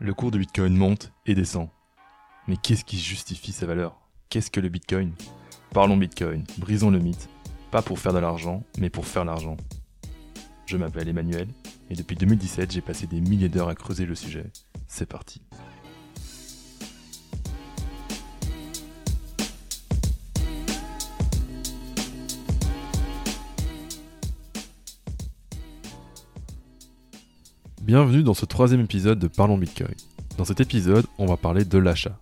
Le cours de Bitcoin monte et descend. Mais qu'est-ce qui justifie sa valeur? Qu'est-ce que le Bitcoin? Parlons Bitcoin, brisons le mythe, pas pour faire de l'argent, mais pour faire l'argent. Je m'appelle Emmanuel, et depuis 2017 j'ai passé des milliers d'heures à creuser le sujet. C'est parti. Bienvenue dans ce troisième épisode de Parlons Bitcoin. Dans cet épisode, on va parler de l'achat.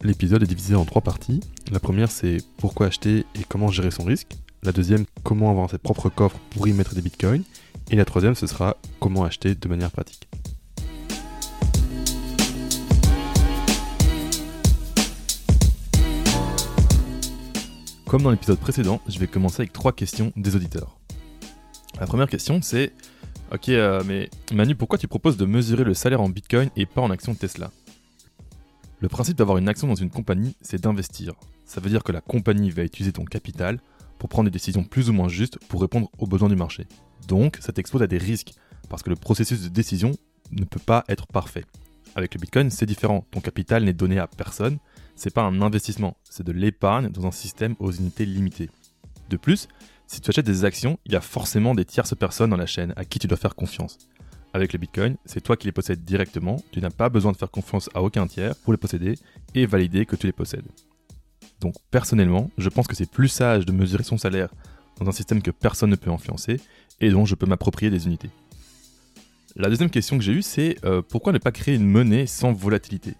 L'épisode est divisé en trois parties. La première, c'est pourquoi acheter et comment gérer son risque. La deuxième, comment avoir ses propres coffres pour y mettre des bitcoins. Et la troisième, ce sera comment acheter de manière pratique. Comme dans l'épisode précédent, je vais commencer avec trois questions des auditeurs. La première question, c'est Ok, euh, mais Manu, pourquoi tu proposes de mesurer le salaire en Bitcoin et pas en actions Tesla? Le principe d'avoir une action dans une compagnie, c'est d'investir. Ça veut dire que la compagnie va utiliser ton capital pour prendre des décisions plus ou moins justes pour répondre aux besoins du marché. Donc, ça t'expose à des risques, parce que le processus de décision ne peut pas être parfait. Avec le Bitcoin, c'est différent. Ton capital n'est donné à personne, c'est pas un investissement, c'est de l'épargne dans un système aux unités limitées. De plus, si tu achètes des actions, il y a forcément des tierces personnes dans la chaîne à qui tu dois faire confiance. Avec le Bitcoin, c'est toi qui les possèdes directement, tu n'as pas besoin de faire confiance à aucun tiers pour les posséder et valider que tu les possèdes. Donc personnellement, je pense que c'est plus sage de mesurer son salaire dans un système que personne ne peut influencer et dont je peux m'approprier des unités. La deuxième question que j'ai eue, c'est euh, pourquoi ne pas créer une monnaie sans volatilité?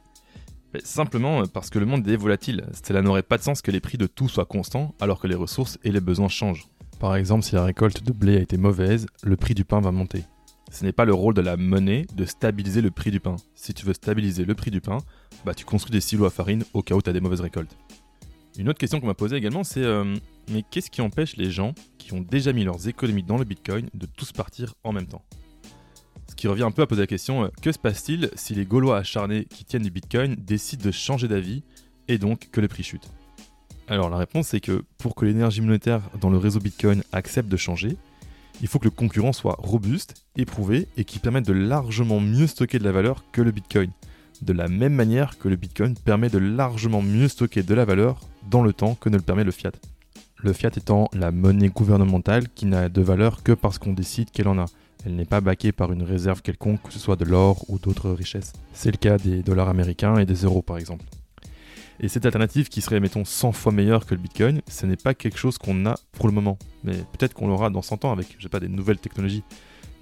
Ben, Simplement euh, parce que le monde est volatile. Cela n'aurait pas de sens que les prix de tout soient constants alors que les ressources et les besoins changent. Par exemple, si la récolte de blé a été mauvaise, le prix du pain va monter. Ce n'est pas le rôle de la monnaie de stabiliser le prix du pain. Si tu veux stabiliser le prix du pain, bah tu construis des silos à farine au cas où tu as des mauvaises récoltes. Une autre question qu'on m'a posée également, c'est euh, mais qu'est-ce qui empêche les gens qui ont déjà mis leurs économies dans le Bitcoin de tous partir en même temps? Ce qui revient un peu à poser la question, euh, que se passe-t-il si les Gaulois acharnés qui tiennent du Bitcoin décident de changer d'avis et donc que le prix chute? Alors la réponse c'est que pour que l'énergie monétaire dans le réseau Bitcoin accepte de changer, il faut que le concurrent soit robuste, éprouvé et qui permette de largement mieux stocker de la valeur que le Bitcoin. De la même manière que le Bitcoin permet de largement mieux stocker de la valeur dans le temps que ne le permet le fiat. Le fiat étant la monnaie gouvernementale qui n'a de valeur que parce qu'on décide qu'elle en a. Elle n'est pas baquée par une réserve quelconque, que ce soit de l'or ou d'autres richesses. C'est le cas des dollars américains et des euros par exemple. Et cette alternative qui serait, mettons, 100 fois meilleure que le Bitcoin, ce n'est pas quelque chose qu'on a pour le moment. Mais peut-être qu'on l'aura dans 100 ans avec, je sais pas, des nouvelles technologies.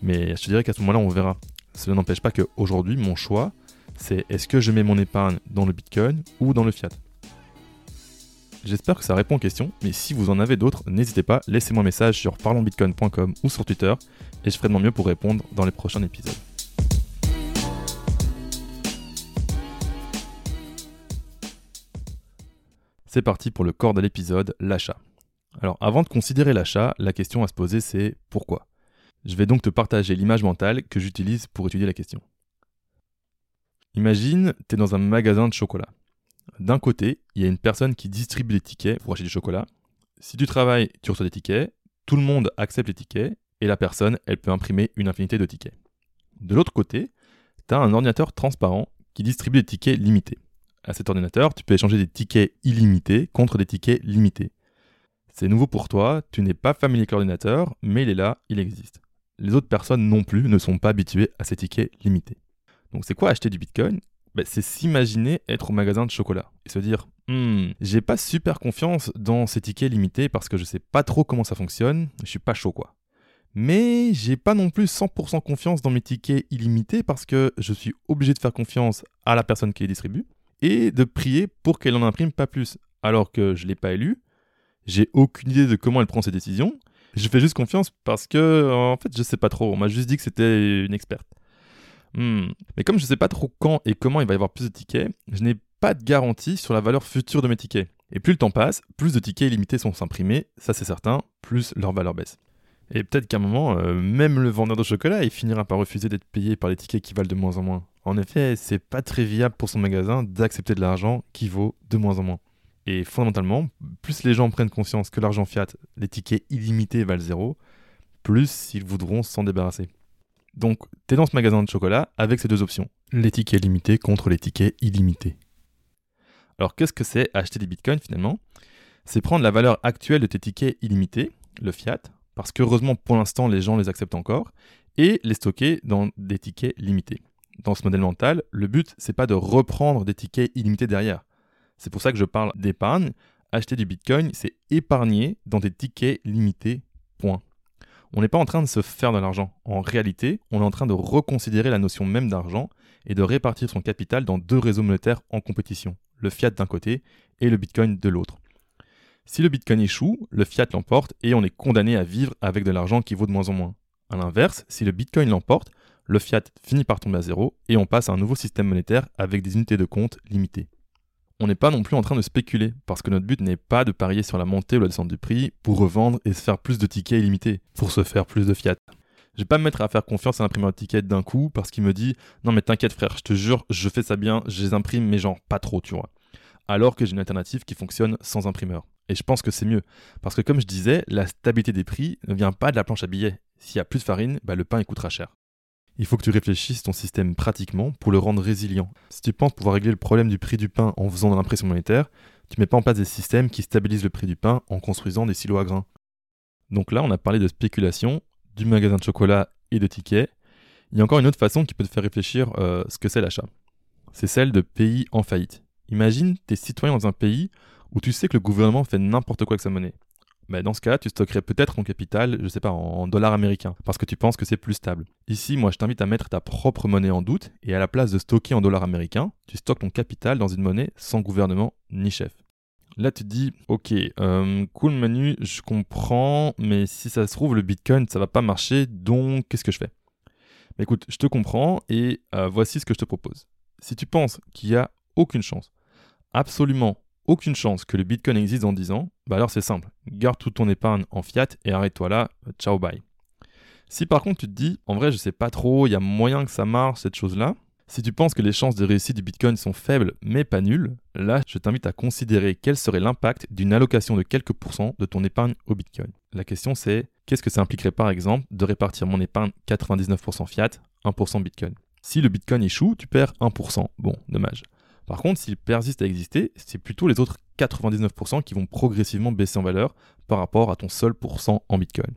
Mais je te dirais qu'à ce moment-là, on verra. Cela n'empêche pas qu'aujourd'hui, mon choix, c'est est-ce que je mets mon épargne dans le Bitcoin ou dans le fiat? J'espère que ça répond aux questions, mais si vous en avez d'autres, n'hésitez pas, laissez-moi un message sur parlonsbitcoin.com ou sur Twitter, et je ferai de mon mieux pour répondre dans les prochains épisodes. C'est parti pour le corps de l'épisode, l'achat. Alors avant de considérer l'achat, la question à se poser c'est pourquoi? Je vais donc te partager l'image mentale que j'utilise pour étudier la question. Imagine, tu es dans un magasin de chocolat. D'un côté, il y a une personne qui distribue des tickets pour acheter du chocolat. Si tu travailles, tu reçois des tickets, tout le monde accepte les tickets, et la personne, elle peut imprimer une infinité de tickets. De l'autre côté, tu as un ordinateur transparent qui distribue des tickets limités à cet ordinateur, tu peux échanger des tickets illimités contre des tickets limités. C'est nouveau pour toi, tu n'es pas familier avec l'ordinateur, mais il est là, il existe. Les autres personnes non plus ne sont pas habituées à ces tickets limités. Donc c'est quoi acheter du Bitcoin? Ben, C'est s'imaginer être au magasin de chocolat et se dire hmm, j'ai pas super confiance dans ces tickets limités parce que je sais pas trop comment ça fonctionne, je suis pas chaud quoi. Mais j'ai pas non plus 100% confiance dans mes tickets illimités parce que je suis obligé de faire confiance à la personne qui les distribue et de prier pour qu'elle en imprime pas plus. Alors que je ne l'ai pas élue, j'ai aucune idée de comment elle prend ses décisions. Je fais juste confiance parce que, en fait, je sais pas trop. On m'a juste dit que c'était une experte. Hmm. Mais comme je sais pas trop quand et comment il va y avoir plus de tickets, je n'ai pas de garantie sur la valeur future de mes tickets. Et plus le temps passe, plus de tickets illimités sont imprimés, ça c'est certain, plus leur valeur baisse. Et peut-être qu'à un moment, euh, même le vendeur de chocolat, il finira par refuser d'être payé par les tickets qui valent de moins en moins. En effet, c'est pas très viable pour son magasin d'accepter de l'argent qui vaut de moins en moins. Et fondamentalement, plus les gens prennent conscience que l'argent fiat, les tickets illimités valent zéro, plus ils voudront s'en débarrasser. Donc, tu es dans ce magasin de chocolat avec ces deux options. Les tickets limités contre les tickets illimités. Alors, qu'est-ce que c'est acheter des bitcoins finalement? C'est prendre la valeur actuelle de tes tickets illimités, le fiat, parce qu'heureusement pour l'instant les gens les acceptent encore, et les stocker dans des tickets limités. Dans ce modèle mental, le but, c'est pas de reprendre des tickets illimités derrière. C'est pour ça que je parle d'épargne. Acheter du bitcoin, c'est épargner dans des tickets limités, point. On n'est pas en train de se faire de l'argent. En réalité, on est en train de reconsidérer la notion même d'argent et de répartir son capital dans deux réseaux monétaires en compétition, le fiat d'un côté et le bitcoin de l'autre. Si le bitcoin échoue, le fiat l'emporte et on est condamné à vivre avec de l'argent qui vaut de moins en moins. A l'inverse, si le bitcoin l'emporte, le fiat finit par tomber à zéro et on passe à un nouveau système monétaire avec des unités de compte limitées on n'est pas non plus en train de spéculer, parce que notre but n'est pas de parier sur la montée ou la descente du prix pour revendre et se faire plus de tickets illimités, pour se faire plus de fiat. Je vais pas me mettre à faire confiance à l'imprimeur de tickets d'un coup parce qu'il me dit non mais t'inquiète frère, je te jure, je fais ça bien, je les imprime mais genre pas trop, tu vois. Alors que j'ai une alternative qui fonctionne sans imprimeur. Et je pense que c'est mieux. Parce que comme je disais, la stabilité des prix ne vient pas de la planche à billets. S'il y a plus de farine, bah, le pain il coûtera cher il faut que tu réfléchisses ton système pratiquement pour le rendre résilient. Si tu penses pouvoir régler le problème du prix du pain en faisant de l'impression monétaire, tu mets pas en place des systèmes qui stabilisent le prix du pain en construisant des silos à grains. Donc là, on a parlé de spéculation, du magasin de chocolat et de tickets. Il y a encore une autre façon qui peut te faire réfléchir euh, ce que c'est l'achat. C'est celle de pays en faillite. Imagine, tu es citoyen dans un pays où tu sais que le gouvernement fait n'importe quoi avec sa monnaie. Dans ce cas, tu stockerais peut-être ton capital, je sais pas, en dollars américains, parce que tu penses que c'est plus stable. Ici, moi, je t'invite à mettre ta propre monnaie en doute, et à la place de stocker en dollars américains, tu stockes ton capital dans une monnaie sans gouvernement ni chef. Là, tu te dis, ok, euh, cool Manu, je comprends, mais si ça se trouve, le Bitcoin, ça va pas marcher, donc qu'est-ce que je fais? Écoute, je te comprends, et euh, voici ce que je te propose. Si tu penses qu'il y a aucune chance, absolument aucune chance que le Bitcoin existe dans 10 ans, bah alors c'est simple, garde toute ton épargne en fiat et arrête-toi là, ciao bye. Si par contre tu te dis, en vrai je sais pas trop, il y a moyen que ça marche cette chose-là, si tu penses que les chances de réussite du Bitcoin sont faibles mais pas nulles, là je t'invite à considérer quel serait l'impact d'une allocation de quelques pourcents de ton épargne au Bitcoin. La question c'est, qu'est-ce que ça impliquerait par exemple de répartir mon épargne 99% fiat, 1% Bitcoin? Si le Bitcoin échoue, tu perds 1%. Bon, dommage. Par contre, s'il persiste à exister, c'est plutôt les autres 99% qui vont progressivement baisser en valeur par rapport à ton seul pourcent en Bitcoin.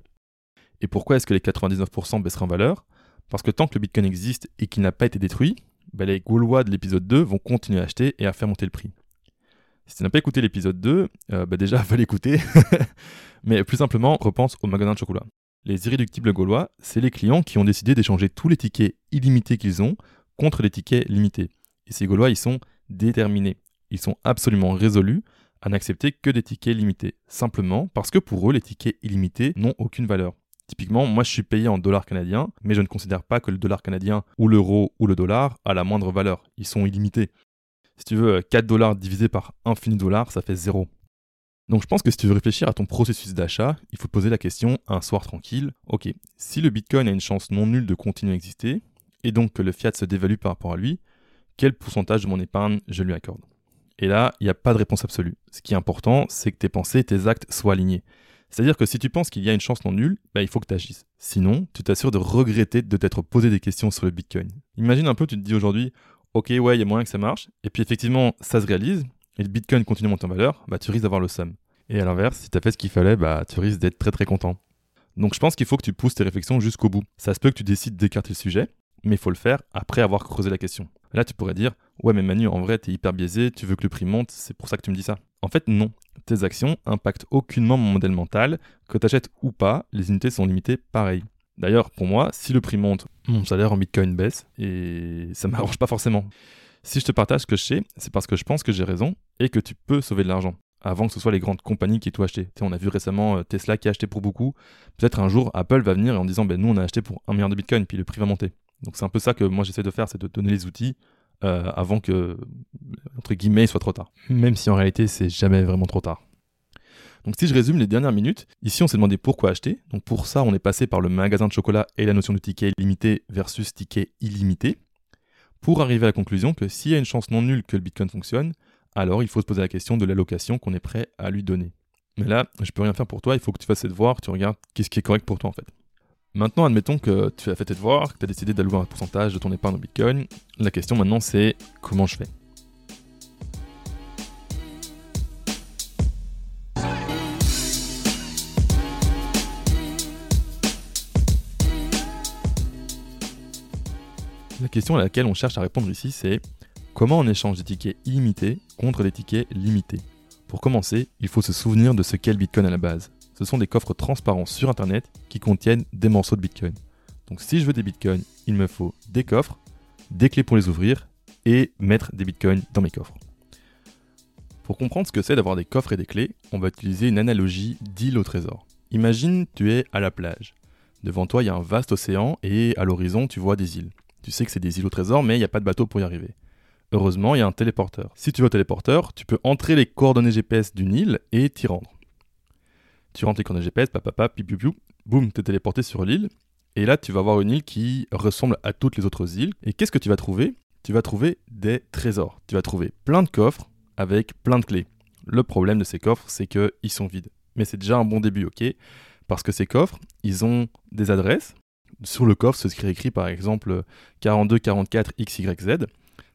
Et pourquoi est-ce que les 99% baisseraient en valeur? Parce que tant que le Bitcoin existe et qu'il n'a pas été détruit, bah, les Gaulois de l'épisode 2 vont continuer à acheter et à faire monter le prix. Si tu n'as pas écouté l'épisode 2, euh, bah déjà, va l'écouter. Mais plus simplement, repense au magasin de chocolat. Les irréductibles gaulois, c'est les clients qui ont décidé d'échanger tous les tickets illimités qu'ils ont contre les tickets limités. Et ces Gaulois, ils sont déterminés. Ils sont absolument résolus à n'accepter que des tickets limités, simplement parce que pour eux, les tickets illimités n'ont aucune valeur. Typiquement, moi je suis payé en dollars canadiens, mais je ne considère pas que le dollar canadien ou l'euro ou le dollar a la moindre valeur. Ils sont illimités. Si tu veux 4 dollars divisé par infini dollars, ça fait 0. Donc je pense que si tu veux réfléchir à ton processus d'achat, il faut te poser la question un soir tranquille, ok, si le Bitcoin a une chance non nulle de continuer à exister, et donc que le fiat se dévalue par rapport à lui, quel pourcentage de mon épargne je lui accorde. Et là, il n'y a pas de réponse absolue. Ce qui est important, c'est que tes pensées, tes actes soient alignés. C'est-à-dire que si tu penses qu'il y a une chance non nulle, bah, il faut que tu agisses. Sinon, tu t'assures de regretter de t'être posé des questions sur le Bitcoin. Imagine un peu, tu te dis aujourd'hui, ok, ouais, il y a moyen que ça marche, et puis effectivement, ça se réalise, et le Bitcoin continue à monter en valeur, bah, tu risques d'avoir le somme. Et à l'inverse, si tu as fait ce qu'il fallait, bah, tu risques d'être très très content. Donc je pense qu'il faut que tu pousses tes réflexions jusqu'au bout. Ça se peut que tu décides d'écarter le sujet, mais il faut le faire après avoir creusé la question. Là, tu pourrais dire Ouais, mais Manu, en vrai, t'es hyper biaisé, tu veux que le prix monte, c'est pour ça que tu me dis ça. En fait, non. Tes actions impactent aucunement mon modèle mental. Que t'achètes ou pas, les unités sont limitées pareil. D'ailleurs, pour moi, si le prix monte, mon salaire en bitcoin baisse et ça m'arrange pas forcément. Si je te partage ce que je sais, c'est parce que je pense que j'ai raison et que tu peux sauver de l'argent avant que ce soit les grandes compagnies qui t'ont acheté. on a vu récemment euh, Tesla qui a acheté pour beaucoup. Peut-être un jour, Apple va venir en disant ben, Nous, on a acheté pour un milliard de bitcoin, puis le prix va monter. Donc c'est un peu ça que moi j'essaie de faire, c'est de donner les outils euh, avant que, entre guillemets, il soit trop tard. Même si en réalité, c'est jamais vraiment trop tard. Donc si je résume les dernières minutes, ici on s'est demandé pourquoi acheter. Donc pour ça, on est passé par le magasin de chocolat et la notion de ticket limité versus ticket illimité. Pour arriver à la conclusion que s'il y a une chance non nulle que le Bitcoin fonctionne, alors il faut se poser la question de l'allocation qu'on est prêt à lui donner. Mais là, je peux rien faire pour toi, il faut que tu fasses cette voir, que tu regardes qu'est-ce qui est correct pour toi en fait. Maintenant, admettons que tu as fait tes devoirs, que tu as décidé d'allouer un pourcentage de ton épargne au Bitcoin. La question maintenant, c'est comment je fais? La question à laquelle on cherche à répondre ici, c'est comment on échange des tickets illimités contre des tickets limités? Pour commencer, il faut se souvenir de ce qu'est le Bitcoin à la base. Ce sont des coffres transparents sur Internet qui contiennent des morceaux de Bitcoin. Donc si je veux des Bitcoins, il me faut des coffres, des clés pour les ouvrir et mettre des Bitcoins dans mes coffres. Pour comprendre ce que c'est d'avoir des coffres et des clés, on va utiliser une analogie d'île au trésor. Imagine tu es à la plage. Devant toi, il y a un vaste océan et à l'horizon, tu vois des îles. Tu sais que c'est des îles au trésor, mais il n'y a pas de bateau pour y arriver. Heureusement, il y a un téléporteur. Si tu veux au téléporteur, tu peux entrer les coordonnées GPS d'une île et t'y rendre. Tu rentres les coordonnées GPS, papa, piou, piou, piou, boum, t'es téléporté sur l'île. Et là, tu vas voir une île qui ressemble à toutes les autres îles. Et qu'est-ce que tu vas trouver? Tu vas trouver des trésors. Tu vas trouver plein de coffres avec plein de clés. Le problème de ces coffres, c'est qu'ils sont vides. Mais c'est déjà un bon début, ok? Parce que ces coffres, ils ont des adresses sur le coffre, ce serait écrit par exemple 4244XYZ.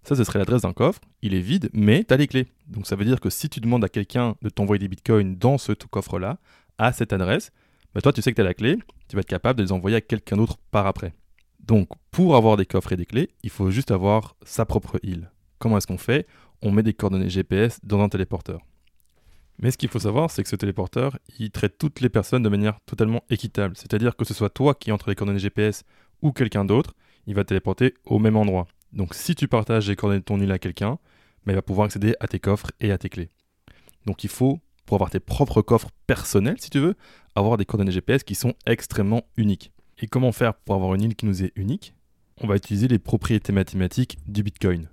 Ça, ce serait l'adresse d'un coffre. Il est vide, mais tu as les clés. Donc ça veut dire que si tu demandes à quelqu'un de t'envoyer des bitcoins dans ce coffre-là, à cette adresse, toi, tu sais que tu as la clé, tu vas être capable de les envoyer à quelqu'un d'autre par après. Donc, pour avoir des coffres et des clés, il faut juste avoir sa propre île. Comment est-ce qu'on fait? On met des coordonnées GPS dans un téléporteur. Mais ce qu'il faut savoir, c'est que ce téléporteur, il traite toutes les personnes de manière totalement équitable. C'est-à-dire que ce soit toi qui entre les coordonnées GPS ou quelqu'un d'autre, il va téléporter au même endroit. Donc si tu partages les coordonnées de ton île à quelqu'un, bah, il va pouvoir accéder à tes coffres et à tes clés. Donc il faut, pour avoir tes propres coffres personnels, si tu veux, avoir des coordonnées GPS qui sont extrêmement uniques. Et comment faire pour avoir une île qui nous est unique? On va utiliser les propriétés mathématiques du Bitcoin.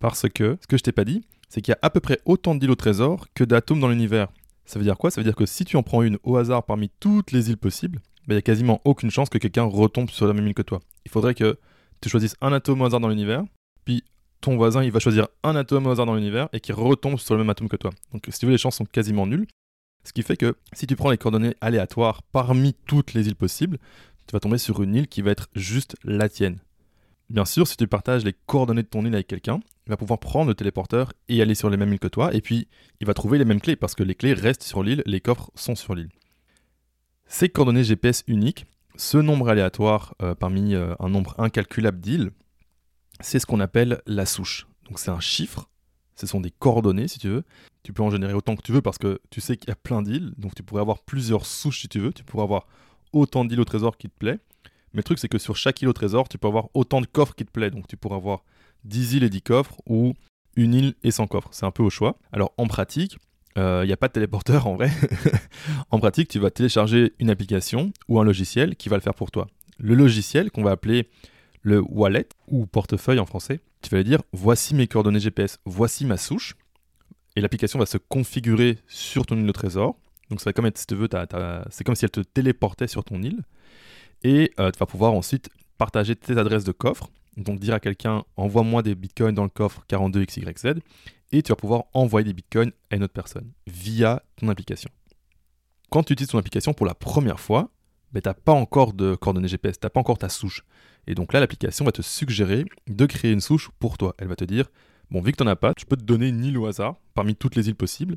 Parce que, ce que je t'ai pas dit, c'est qu'il y a à peu près autant d'îles au trésor que d'atomes dans l'univers. Ça veut dire quoi? Ça veut dire que si tu en prends une au hasard parmi toutes les îles possibles, bah, il n'y a quasiment aucune chance que quelqu'un retombe sur la même île que toi. Il faudrait que tu choisisses un atome au hasard dans l'univers, puis ton voisin il va choisir un atome au hasard dans l'univers et qui retombe sur le même atome que toi. Donc si tu veux, les chances sont quasiment nulles. Ce qui fait que si tu prends les coordonnées aléatoires parmi toutes les îles possibles, tu vas tomber sur une île qui va être juste la tienne. Bien sûr, si tu partages les coordonnées de ton île avec quelqu'un, il va pouvoir prendre le téléporteur et aller sur les mêmes îles que toi, et puis il va trouver les mêmes clés, parce que les clés restent sur l'île, les coffres sont sur l'île. Ces coordonnées GPS uniques, ce nombre aléatoire euh, parmi euh, un nombre incalculable d'îles, c'est ce qu'on appelle la souche. Donc c'est un chiffre, ce sont des coordonnées si tu veux. Tu peux en générer autant que tu veux parce que tu sais qu'il y a plein d'îles, donc tu pourrais avoir plusieurs souches si tu veux, tu pourrais avoir autant d'îles au trésor qui te plaît. Mais le truc, c'est que sur chaque île au trésor, tu peux avoir autant de coffres qui te plaît. Donc tu pourras avoir 10 îles et 10 coffres ou une île et 100 coffres. C'est un peu au choix. Alors en pratique, il euh, n'y a pas de téléporteur en vrai. en pratique, tu vas télécharger une application ou un logiciel qui va le faire pour toi. Le logiciel qu'on va appeler le wallet ou portefeuille en français, tu vas lui dire voici mes coordonnées GPS, voici ma souche. Et l'application va se configurer sur ton île au trésor. Donc ça va c'est comme si elle te téléportait sur ton île. Et euh, tu vas pouvoir ensuite partager tes adresses de coffre. Donc dire à quelqu'un envoie-moi des bitcoins dans le coffre 42XYZ et tu vas pouvoir envoyer des bitcoins à une autre personne via ton application. Quand tu utilises ton application pour la première fois, tu n'as pas encore de coordonnées GPS, tu n'as pas encore ta souche. Et donc là, l'application va te suggérer de créer une souche pour toi. Elle va te dire, bon, vu que tu n'en as pas, je peux te donner une île au hasard parmi toutes les îles possibles,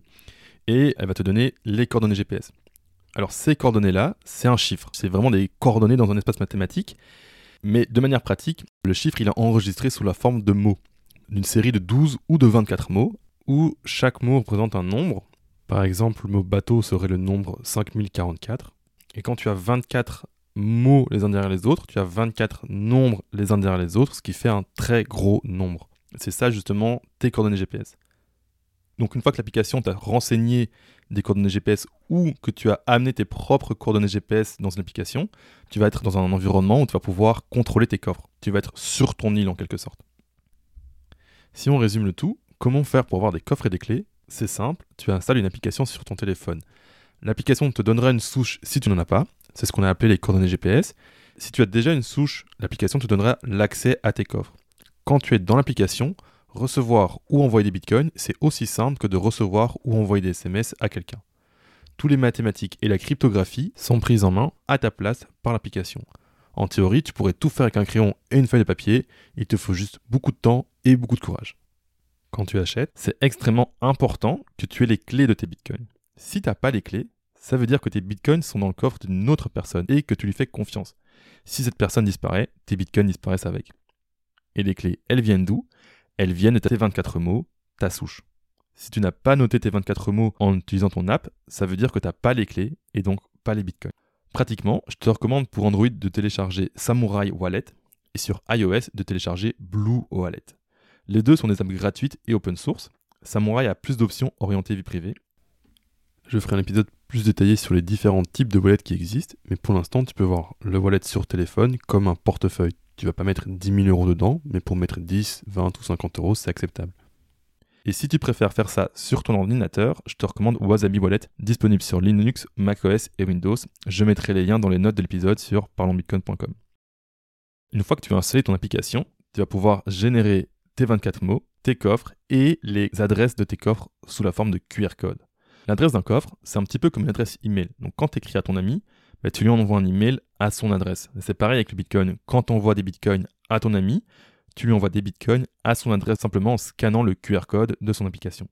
et elle va te donner les coordonnées GPS. Alors ces coordonnées-là, c'est un chiffre. C'est vraiment des coordonnées dans un espace mathématique. Mais de manière pratique, le chiffre, il est enregistré sous la forme de mots. D'une série de 12 ou de 24 mots, où chaque mot représente un nombre. Par exemple, le mot bateau serait le nombre 5044. Et quand tu as 24 mots les uns derrière les autres, tu as 24 nombres les uns derrière les autres, ce qui fait un très gros nombre. C'est ça justement tes coordonnées GPS. Donc une fois que l'application t'a renseigné des coordonnées GPS ou que tu as amené tes propres coordonnées GPS dans une application, tu vas être dans un environnement où tu vas pouvoir contrôler tes coffres. Tu vas être sur ton île en quelque sorte. Si on résume le tout, comment faire pour avoir des coffres et des clés? C'est simple, tu installes une application sur ton téléphone. L'application te donnera une souche si tu n'en as pas, c'est ce qu'on a appelé les coordonnées GPS. Si tu as déjà une souche, l'application te donnera l'accès à tes coffres. Quand tu es dans l'application, recevoir ou envoyer des bitcoins, c'est aussi simple que de recevoir ou envoyer des SMS à quelqu'un. tous les mathématiques et la cryptographie sont prises en main à ta place par l'application. En théorie, tu pourrais tout faire avec un crayon et une feuille de papier, il te faut juste beaucoup de temps et beaucoup de courage. Quand tu achètes, c'est extrêmement important que tu aies les clés de tes bitcoins. Si tu n'as pas les clés, ça veut dire que tes bitcoins sont dans le coffre d'une autre personne et que tu lui fais confiance. Si cette personne disparaît, tes bitcoins disparaissent avec. Et les clés, elles viennent d'où? Elles viennent de tes 24 mots, ta souche. Si tu n'as pas noté tes 24 mots en utilisant ton app, ça veut dire que tu pas les clés et donc pas les bitcoins. Pratiquement, je te recommande pour Android de télécharger Samurai Wallet et sur iOS de télécharger Blue Wallet. Les deux sont des apps gratuites et open source. Samurai a plus d'options orientées vie privée. Je ferai un épisode plus détaillé sur les différents types de wallets qui existent, mais pour l'instant, tu peux voir le wallet sur téléphone comme un portefeuille. Tu vas pas mettre 10 000 euros dedans, mais pour mettre 10, 20 ou 50 euros, c'est acceptable. Et si tu préfères faire ça sur ton ordinateur, je te recommande Wasabi Wallet, disponible sur Linux, macOS et Windows. Je mettrai les liens dans les notes de l'épisode sur parlonsbitcoin.com. Une fois que tu as installé ton application, tu vas pouvoir générer tes 24 mots, tes coffres et les adresses de tes coffres sous la forme de QR code. L'adresse d'un coffre, c'est un petit peu comme une adresse email. Donc quand tu écris à ton ami, bah, tu lui envoies un email à son adresse. C'est pareil avec le Bitcoin. Quand tu envoies des Bitcoins à ton ami, tu lui envoies des bitcoins à son adresse simplement en scannant le QR code de son application.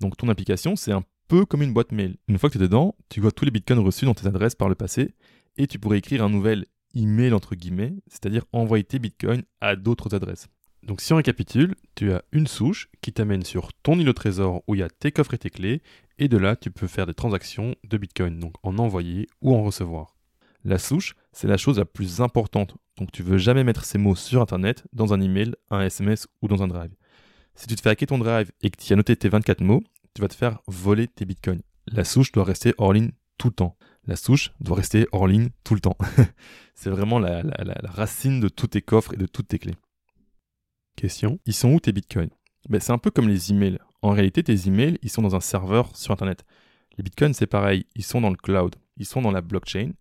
Donc ton application, c'est un peu comme une boîte mail. Une fois que tu es dedans, tu vois tous les bitcoins reçus dans tes adresses par le passé et tu pourrais écrire un nouvel email entre guillemets, c'est-à-dire envoyer tes bitcoins à d'autres adresses. Donc si on récapitule, tu as une souche qui t'amène sur ton îlot trésor où il y a tes coffres et tes clés, et de là tu peux faire des transactions de bitcoin, donc en envoyer ou en recevoir. La souche, c'est la chose la plus importante. Donc tu veux jamais mettre ces mots sur internet, dans un email, un SMS ou dans un drive. Si tu te fais hacker ton drive et que tu as noté tes 24 mots, tu vas te faire voler tes bitcoins. La souche doit rester hors ligne tout le temps. La souche doit rester hors ligne tout le temps. c'est vraiment la, racine de tous tes coffres et de toutes tes clés. Question Ils sont où tes bitcoins? Ben, C'est un peu comme les emails. En réalité, tes emails, ils sont dans un serveur sur internet. Les bitcoins, c'est pareil. Ils sont dans le cloud. Ils sont dans la blockchain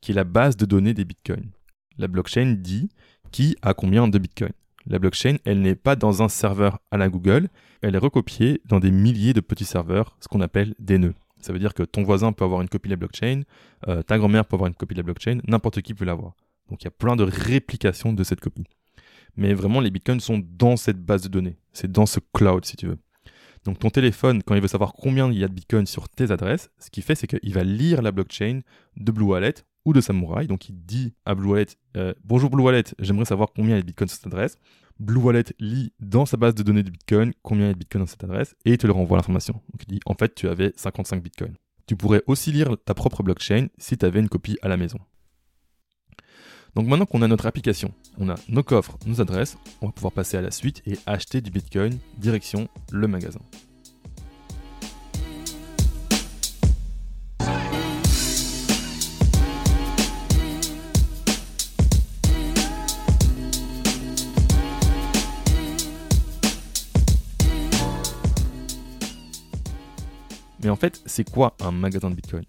qui est la base de données des bitcoins. La blockchain dit qui a combien de bitcoins. La blockchain, elle n'est pas dans un serveur à la Google, elle est recopiée dans des milliers de petits serveurs, ce qu'on appelle des nœuds. Ça veut dire que ton voisin peut avoir une copie de la blockchain, euh, ta grand-mère peut avoir une copie de la blockchain, n'importe qui peut l'avoir. Donc il y a plein de réplications de cette copie. Mais vraiment, les bitcoins sont dans cette base de données. C'est dans ce cloud, si tu veux. Donc ton téléphone, quand il veut savoir combien il y a de bitcoins sur tes adresses, ce qu'il fait, c'est qu'il va lire la blockchain de Blue Wallet ou de Samurai. Donc il dit à Blue Wallet euh, Bonjour Blue Wallet, j'aimerais savoir combien il y a de bitcoins sur cette adresse. Blue Wallet lit dans sa base de données de bitcoin combien il y a de bitcoins dans cette adresse et te le renvoie l'information. Donc il dit En fait, tu avais 55 bitcoins. Tu pourrais aussi lire ta propre blockchain si tu avais une copie à la maison. Donc maintenant qu'on a notre application, on a nos coffres, nos adresses, on va pouvoir passer à la suite et acheter du Bitcoin direction le magasin. Mais en fait, c'est quoi un magasin de Bitcoin?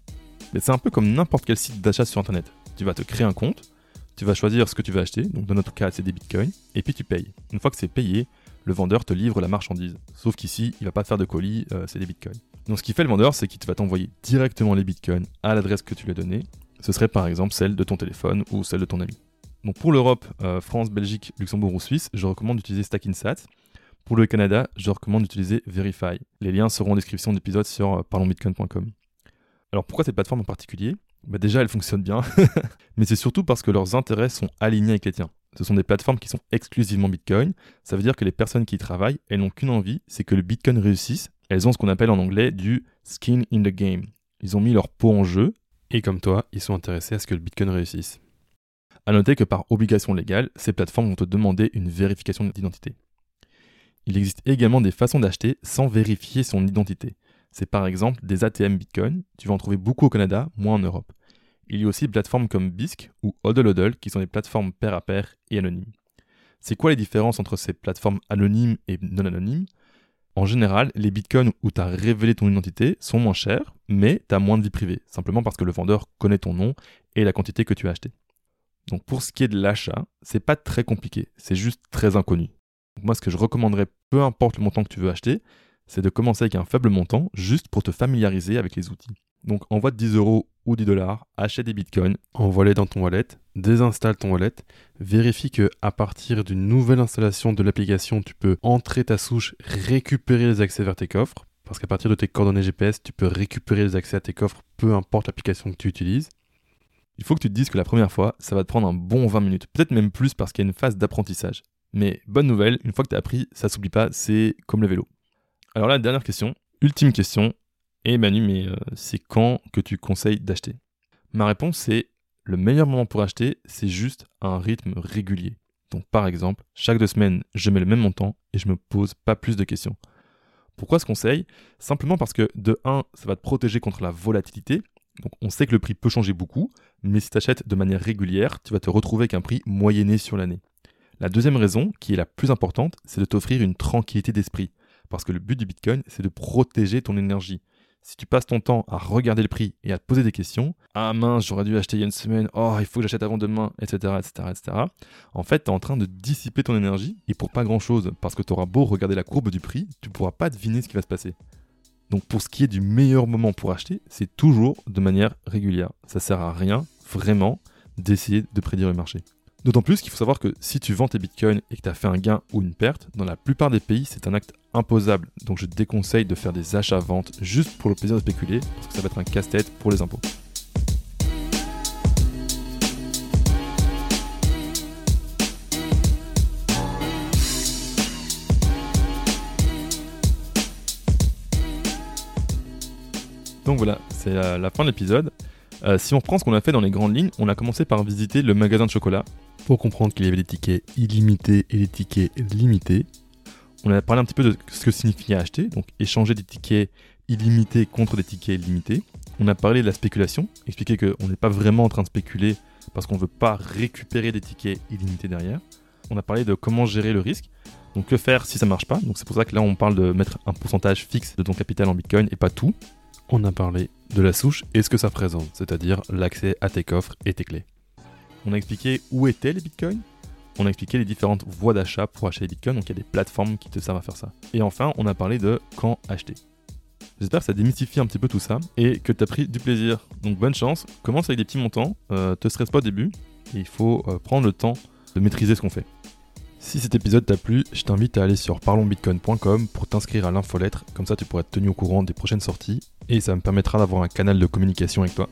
C'est un peu comme n'importe quel site d'achat sur Internet. Tu vas te créer un compte, tu vas choisir ce que tu veux acheter, donc dans notre cas c'est des Bitcoins, et puis tu payes. Une fois que c'est payé, le vendeur te livre la marchandise. Sauf qu'ici, il va pas faire de colis, euh, c'est des Bitcoins. Donc ce qu'il fait le vendeur, c'est qu'il va t'envoyer directement les Bitcoins à l'adresse que tu lui as donnée. Ce serait par exemple celle de ton téléphone ou celle de ton ami. Donc pour l'Europe, euh, France, Belgique, Luxembourg ou Suisse, je recommande d'utiliser StackInsat. Pour le Canada, je recommande d'utiliser Verify. Les liens seront en description de l'épisode sur euh, parlonsbitcoin.com. Alors pourquoi cette plateforme en particulier? Bah Déjà, elle fonctionne bien, mais c'est surtout parce que leurs intérêts sont alignés avec les tiens. Ce sont des plateformes qui sont exclusivement Bitcoin. Ça veut dire que les personnes qui y travaillent, elles n'ont qu'une envie, c'est que le Bitcoin réussisse. Elles ont ce qu'on appelle en anglais du skin in the game. Ils ont mis leur peau en jeu, et comme toi, ils sont intéressés à ce que le Bitcoin réussisse. A noter que par obligation légale, ces plateformes vont te demander une vérification d'identité. Il existe également des façons d'acheter sans vérifier son identité. C'est par exemple des ATM Bitcoin, tu vas en trouver beaucoup au Canada, moins en Europe. Il y a aussi des plateformes comme BISC ou HODL qui sont des plateformes pair à pair et anonymes. C'est quoi les différences entre ces plateformes anonymes et non anonymes? En général, les bitcoins où tu as révélé ton identité sont moins chers, mais tu as moins de vie privée, simplement parce que le vendeur connaît ton nom et la quantité que tu as acheté. Donc pour ce qui est de l'achat, c'est pas très compliqué, c'est juste très inconnu moi, ce que je recommanderais, peu importe le montant que tu veux acheter, c'est de commencer avec un faible montant, juste pour te familiariser avec les outils. Donc envoie 10 euros ou 10 dollars, achète des bitcoins, envoie-les dans ton wallet, désinstalle ton wallet, vérifie que à partir d'une nouvelle installation de l'application, tu peux entrer ta souche, récupérer les accès vers tes coffres, parce qu'à partir de tes coordonnées GPS, tu peux récupérer les accès à tes coffres, peu importe l'application que tu utilises. Il faut que tu te dises que la première fois, ça va te prendre un bon 20 minutes, peut-être même plus parce qu'il y a une phase d'apprentissage. Mais bonne nouvelle, une fois que tu as appris, ça s'oublie pas, c'est comme le vélo. Alors là, dernière question, ultime question. Et Manu, mais euh, c'est quand que tu conseilles d'acheter? Ma réponse c'est le meilleur moment pour acheter, c'est juste un rythme régulier. Donc par exemple, chaque deux semaines, je mets le même montant et je me pose pas plus de questions. Pourquoi ce conseil? Simplement parce que de 1, ça va te protéger contre la volatilité. Donc on sait que le prix peut changer beaucoup, mais si tu achètes de manière régulière, tu vas te retrouver avec un prix moyenné sur l'année. La deuxième raison, qui est la plus importante, c'est de t'offrir une tranquillité d'esprit. Parce que le but du Bitcoin, c'est de protéger ton énergie. Si tu passes ton temps à regarder le prix et à te poser des questions, ah mince, j'aurais dû acheter il y a une semaine, oh, il faut que j'achète avant demain, etc., etc., etc., en fait, tu es en train de dissiper ton énergie et pour pas grand chose, parce que tu auras beau regarder la courbe du prix, tu pourras pas deviner ce qui va se passer. Donc pour ce qui est du meilleur moment pour acheter, c'est toujours de manière régulière. Ça sert à rien, vraiment, d'essayer de prédire le marché. D'autant plus qu'il faut savoir que si tu vends tes bitcoins et que tu as fait un gain ou une perte, dans la plupart des pays, c'est un acte imposable. Donc je déconseille de faire des achats-ventes juste pour le plaisir de spéculer, parce que ça va être un casse-tête pour les impôts. Donc voilà, c'est la, fin de l'épisode. Euh, si on reprend ce qu'on a fait dans les grandes lignes, on a commencé par visiter le magasin de chocolat pour comprendre qu'il y avait des tickets illimités et des tickets limités. On a parlé un petit peu de ce que signifiait acheter, donc échanger des tickets illimités contre des tickets limités. On a parlé de la spéculation, expliqué qu'on n'est pas vraiment en train de spéculer parce qu'on ne veut pas récupérer des tickets illimités derrière. On a parlé de comment gérer le risque, donc que faire si ça marche pas. Donc c'est pour ça que là on parle de mettre un pourcentage fixe de ton capital en Bitcoin et pas tout. On a parlé de la souche et ce que ça présente, c'est-à-dire l'accès à tes coffres et tes clés. On a expliqué où étaient les bitcoins. On a expliqué les différentes voies d'achat pour acheter les bitcoins. Donc il y a des plateformes qui te servent à faire ça. Et enfin, on a parlé de quand acheter. J'espère que ça démystifie un petit peu tout ça et que tu as pris du plaisir. Donc bonne chance, commence avec des petits montants, euh, te stresse pas au début, il faut euh, prendre le temps de maîtriser ce qu'on fait. Si cet épisode t'a plu, je t'invite à aller sur parlonsbitcoin.com pour t'inscrire à l'infolettre, comme ça tu pourras être tenu au courant des prochaines sorties, et ça me permettra d'avoir un canal de communication avec toi.